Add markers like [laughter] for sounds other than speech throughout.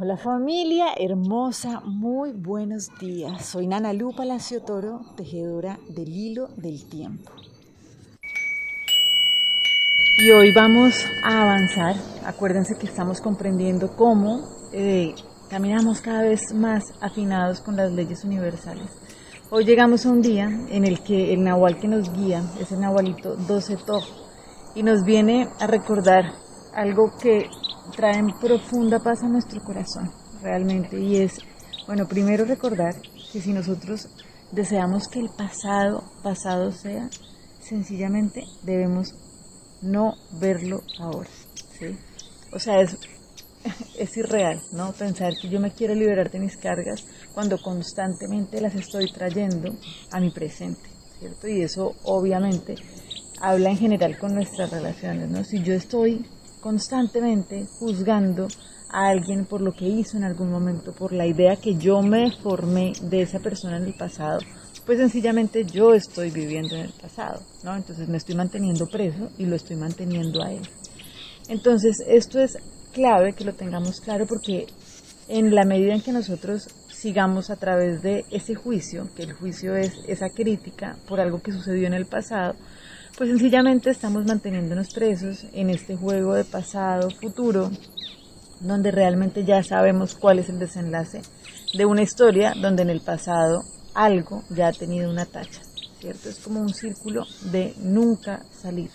Hola familia hermosa, muy buenos días. Soy Nana Lu Palacio Toro, tejedora del hilo del tiempo. Y hoy vamos a avanzar. Acuérdense que estamos comprendiendo cómo eh, caminamos cada vez más afinados con las leyes universales. Hoy llegamos a un día en el que el nahual que nos guía es el nahualito 12 To y nos viene a recordar algo que trae profunda paz a nuestro corazón, realmente, y es, bueno, primero recordar que si nosotros deseamos que el pasado, pasado sea, sencillamente debemos no verlo ahora, ¿sí? O sea, es, [laughs] es irreal, ¿no? Pensar que yo me quiero liberar de mis cargas cuando constantemente las estoy trayendo a mi presente, ¿cierto? Y eso obviamente habla en general con nuestras relaciones, ¿no? Si yo estoy constantemente juzgando a alguien por lo que hizo en algún momento, por la idea que yo me formé de esa persona en el pasado, pues sencillamente yo estoy viviendo en el pasado, ¿no? Entonces me estoy manteniendo preso y lo estoy manteniendo a él. Entonces esto es clave que lo tengamos claro porque en la medida en que nosotros sigamos a través de ese juicio, que el juicio es esa crítica por algo que sucedió en el pasado, pues sencillamente estamos manteniéndonos presos en este juego de pasado, futuro, donde realmente ya sabemos cuál es el desenlace de una historia donde en el pasado algo ya ha tenido una tacha, ¿cierto? Es como un círculo de nunca salir.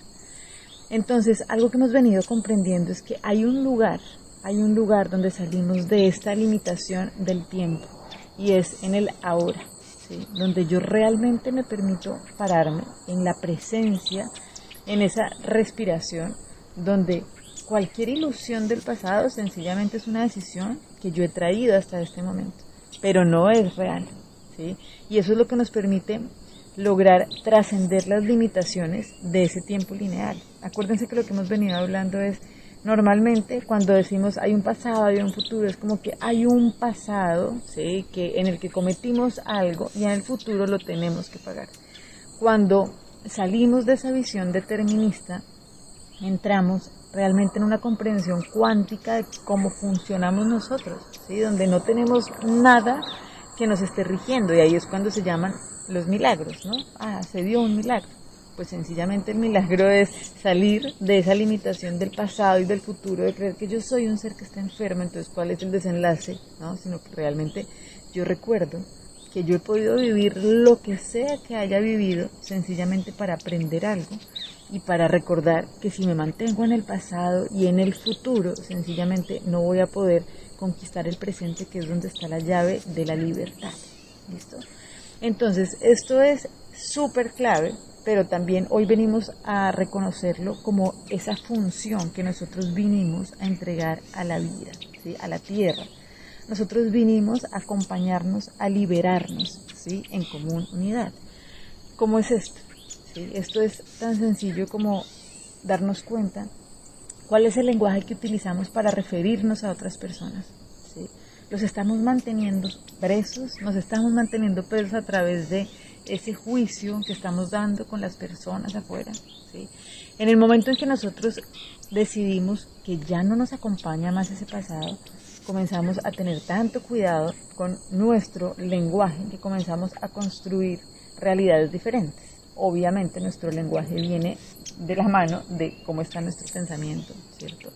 Entonces, algo que hemos venido comprendiendo es que hay un lugar, hay un lugar donde salimos de esta limitación del tiempo y es en el ahora donde yo realmente me permito pararme en la presencia, en esa respiración, donde cualquier ilusión del pasado sencillamente es una decisión que yo he traído hasta este momento, pero no es real. ¿sí? Y eso es lo que nos permite lograr trascender las limitaciones de ese tiempo lineal. Acuérdense que lo que hemos venido hablando es Normalmente cuando decimos hay un pasado, hay un futuro, es como que hay un pasado ¿sí? que, en el que cometimos algo y en el futuro lo tenemos que pagar. Cuando salimos de esa visión determinista, entramos realmente en una comprensión cuántica de cómo funcionamos nosotros, ¿sí? donde no tenemos nada que nos esté rigiendo y ahí es cuando se llaman los milagros, ¿no? Ah, se dio un milagro pues sencillamente el milagro es salir de esa limitación del pasado y del futuro, de creer que yo soy un ser que está enfermo, entonces cuál es el desenlace, ¿no? sino que realmente yo recuerdo que yo he podido vivir lo que sea que haya vivido, sencillamente para aprender algo y para recordar que si me mantengo en el pasado y en el futuro, sencillamente no voy a poder conquistar el presente, que es donde está la llave de la libertad. ¿Listo? Entonces, esto es súper clave pero también hoy venimos a reconocerlo como esa función que nosotros vinimos a entregar a la vida, ¿sí? a la tierra. Nosotros vinimos a acompañarnos, a liberarnos ¿sí? en común unidad. ¿Cómo es esto? ¿Sí? Esto es tan sencillo como darnos cuenta cuál es el lenguaje que utilizamos para referirnos a otras personas. ¿sí? Los estamos manteniendo presos, nos estamos manteniendo presos a través de ese juicio que estamos dando con las personas afuera. En el momento en que nosotros decidimos que ya no nos acompaña más ese pasado, comenzamos a tener tanto cuidado con nuestro lenguaje que comenzamos a construir realidades diferentes. Obviamente nuestro lenguaje viene de la mano de cómo está nuestro pensamiento, ¿cierto?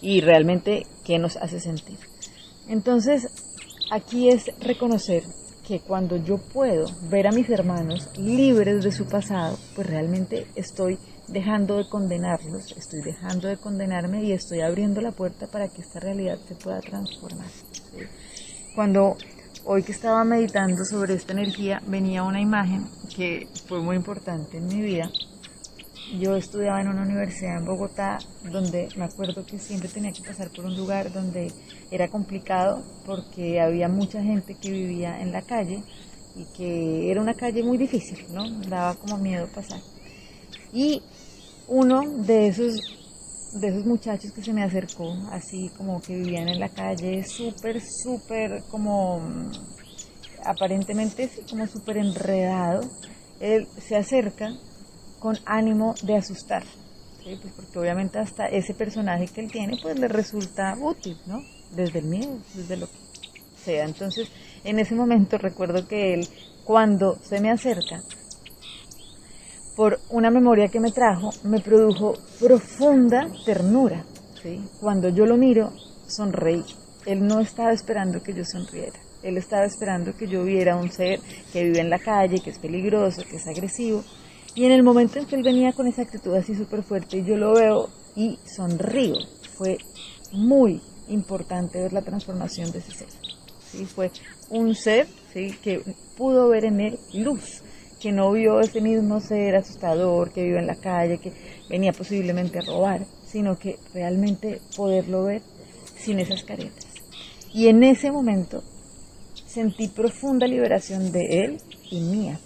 Y realmente qué nos hace sentir. Entonces, aquí es reconocer que cuando yo puedo ver a mis hermanos libres de su pasado, pues realmente estoy dejando de condenarlos, estoy dejando de condenarme y estoy abriendo la puerta para que esta realidad se pueda transformar. Cuando hoy que estaba meditando sobre esta energía, venía una imagen que fue muy importante en mi vida yo estudiaba en una universidad en Bogotá donde me acuerdo que siempre tenía que pasar por un lugar donde era complicado porque había mucha gente que vivía en la calle y que era una calle muy difícil, ¿no? Daba como miedo pasar. Y uno de esos de esos muchachos que se me acercó, así como que vivían en la calle, súper, súper como aparentemente como súper enredado, él se acerca con ánimo de asustar, pues porque obviamente hasta ese personaje que él tiene pues le resulta útil, ¿no? desde el miedo, desde lo que sea. Entonces, en ese momento recuerdo que él, cuando se me acerca, por una memoria que me trajo, me produjo profunda ternura. ¿sí? Cuando yo lo miro, sonreí. Él no estaba esperando que yo sonriera. Él estaba esperando que yo viera un ser que vive en la calle, que es peligroso, que es agresivo. Y en el momento en que él venía con esa actitud así súper fuerte, yo lo veo y sonrío. Fue muy importante ver la transformación de ese ser. Fue un ser que pudo ver en él luz, que no vio ese mismo ser asustador que vive en la calle, que venía posiblemente a robar, sino que realmente poderlo ver sin esas caretas. Y en ese momento sentí profunda liberación de él y mía.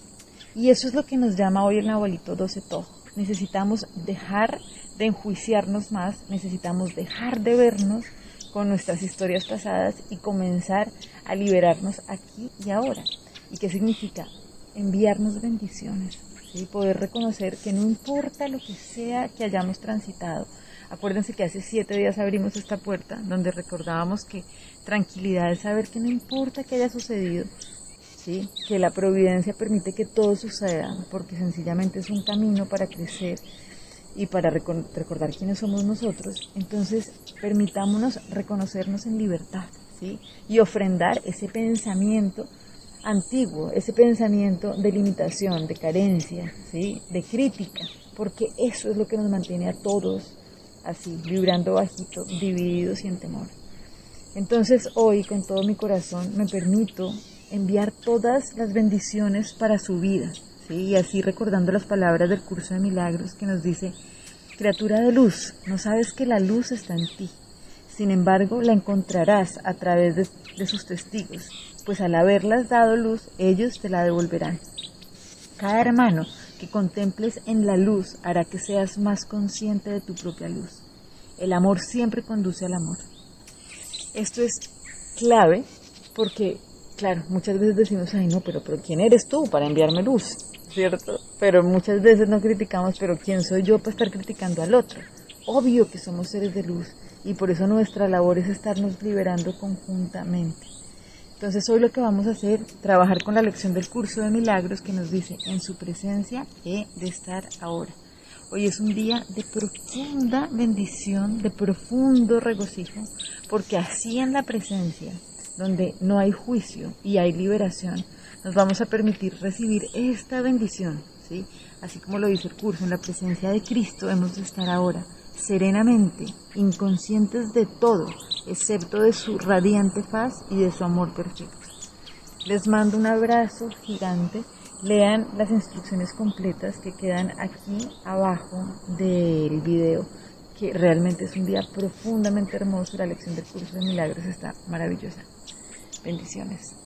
Y eso es lo que nos llama hoy el Nahualito 12 Tojo. Necesitamos dejar de enjuiciarnos más, necesitamos dejar de vernos con nuestras historias pasadas y comenzar a liberarnos aquí y ahora. ¿Y qué significa? Enviarnos bendiciones y poder reconocer que no importa lo que sea que hayamos transitado. Acuérdense que hace siete días abrimos esta puerta donde recordábamos que tranquilidad es saber que no importa qué haya sucedido, ¿sí? que la providencia permite que todo suceda, porque sencillamente es un camino para crecer y para recordar quiénes somos nosotros, entonces permitámonos reconocernos en libertad ¿sí? y ofrendar ese pensamiento antiguo, ese pensamiento de limitación, de carencia, ¿sí? de crítica, porque eso es lo que nos mantiene a todos así, vibrando bajito, divididos y en temor. Entonces hoy con todo mi corazón me permito enviar todas las bendiciones para su vida, y así recordando las palabras del curso de milagros que nos dice, criatura de luz, no sabes que la luz está en ti, sin embargo la encontrarás a través de, de sus testigos, pues al haberlas dado luz, ellos te la devolverán. Cada hermano que contemples en la luz hará que seas más consciente de tu propia luz. El amor siempre conduce al amor. Esto es clave porque, claro, muchas veces decimos, ay no, pero, pero ¿quién eres tú para enviarme luz? ¿cierto? Pero muchas veces no criticamos, pero ¿quién soy yo para estar criticando al otro? Obvio que somos seres de luz y por eso nuestra labor es estarnos liberando conjuntamente. Entonces hoy lo que vamos a hacer, trabajar con la lección del curso de milagros que nos dice, en su presencia he de estar ahora. Hoy es un día de profunda bendición, de profundo regocijo, porque así en la presencia, donde no hay juicio y hay liberación, nos vamos a permitir recibir esta bendición, ¿sí? Así como lo dice el curso, en la presencia de Cristo hemos de estar ahora serenamente, inconscientes de todo, excepto de su radiante faz y de su amor perfecto. Les mando un abrazo gigante. Lean las instrucciones completas que quedan aquí abajo del video, que realmente es un día profundamente hermoso. La lección del curso de milagros está maravillosa. Bendiciones.